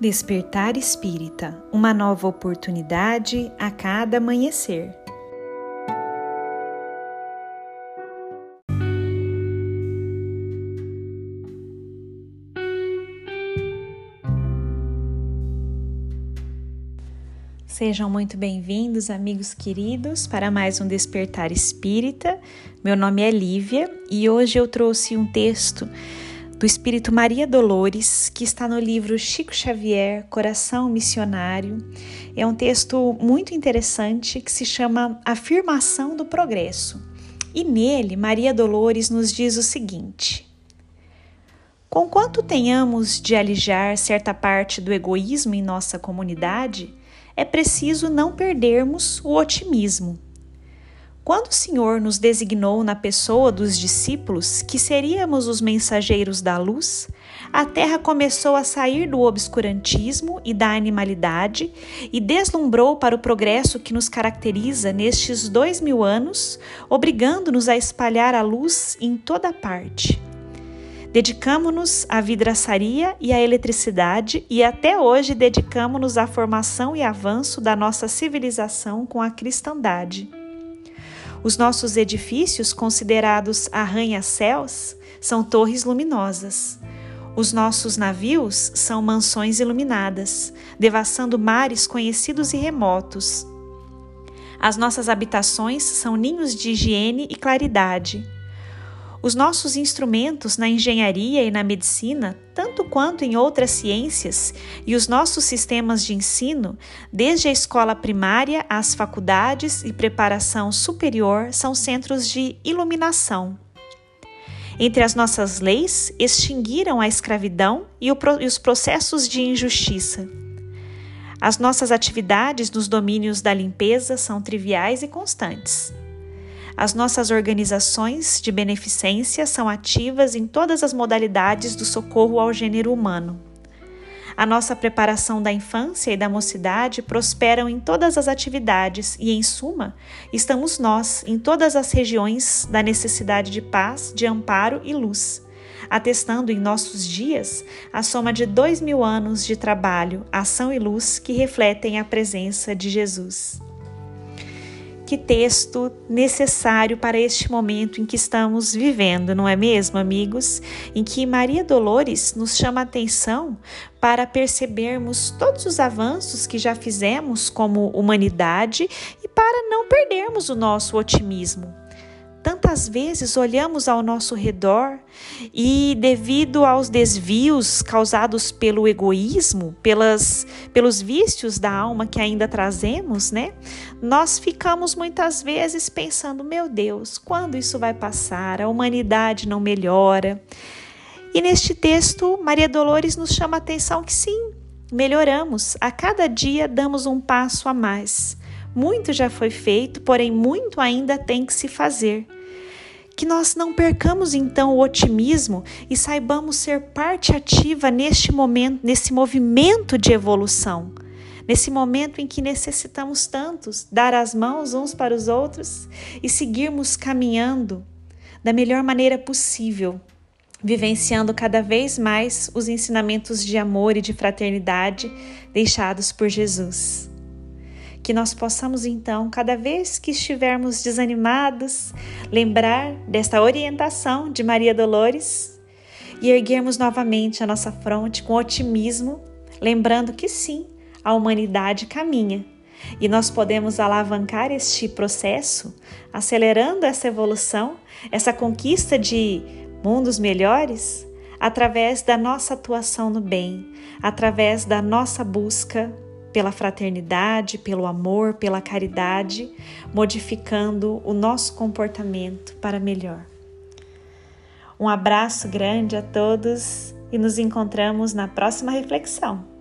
Despertar Espírita Uma nova oportunidade a cada amanhecer. Sejam muito bem-vindos, amigos queridos, para mais um Despertar Espírita. Meu nome é Lívia e hoje eu trouxe um texto do Espírito Maria Dolores, que está no livro Chico Xavier, Coração Missionário. É um texto muito interessante que se chama Afirmação do Progresso. E nele, Maria Dolores nos diz o seguinte: Conquanto tenhamos de alijar certa parte do egoísmo em nossa comunidade, é preciso não perdermos o otimismo quando o Senhor nos designou na pessoa dos discípulos que seríamos os mensageiros da luz, a terra começou a sair do obscurantismo e da animalidade e deslumbrou para o progresso que nos caracteriza nestes dois mil anos, obrigando-nos a espalhar a luz em toda parte. Dedicamos-nos à vidraçaria e à eletricidade e até hoje dedicamos-nos à formação e avanço da nossa civilização com a cristandade. Os nossos edifícios, considerados arranha-céus, são torres luminosas. Os nossos navios são mansões iluminadas, devassando mares conhecidos e remotos. As nossas habitações são ninhos de higiene e claridade. Os nossos instrumentos na engenharia e na medicina, tanto quanto em outras ciências, e os nossos sistemas de ensino, desde a escola primária às faculdades e preparação superior, são centros de iluminação. Entre as nossas leis, extinguiram a escravidão e, os processos de injustiça. As nossas atividades nos domínios da limpeza são triviais e constantes. As nossas organizações de beneficência são ativas em todas as modalidades do socorro ao gênero humano. A nossa preparação da infância e da mocidade prosperam em todas as atividades e, em suma, estamos nós em todas as regiões da necessidade de paz, de amparo e luz, atestando em nossos dias a soma de dois mil anos de trabalho, ação e luz que refletem a presença de Jesus. Que texto necessário para este momento em que estamos vivendo, não é mesmo, amigos? Em que Maria Dolores nos chama a atenção para percebermos todos os avanços que já fizemos como humanidade e para não perdermos o nosso otimismo. Tantas vezes olhamos ao nosso redor e, devido aos desvios causados pelo egoísmo, pelas, pelos vícios da alma que ainda trazemos, né? Nós ficamos muitas vezes pensando: meu Deus, quando isso vai passar? A humanidade não melhora. E neste texto, Maria Dolores nos chama a atenção que sim, melhoramos. A cada dia damos um passo a mais. Muito já foi feito, porém muito ainda tem que se fazer. Que nós não percamos então o otimismo e saibamos ser parte ativa neste momento, nesse movimento de evolução. Nesse momento em que necessitamos tantos dar as mãos uns para os outros e seguirmos caminhando da melhor maneira possível, vivenciando cada vez mais os ensinamentos de amor e de fraternidade deixados por Jesus. Que nós possamos então, cada vez que estivermos desanimados, lembrar desta orientação de Maria Dolores e erguermos novamente a nossa fronte com otimismo, lembrando que sim, a humanidade caminha. E nós podemos alavancar este processo, acelerando essa evolução, essa conquista de mundos melhores, através da nossa atuação no bem, através da nossa busca pela fraternidade, pelo amor, pela caridade, modificando o nosso comportamento para melhor. Um abraço grande a todos e nos encontramos na próxima reflexão.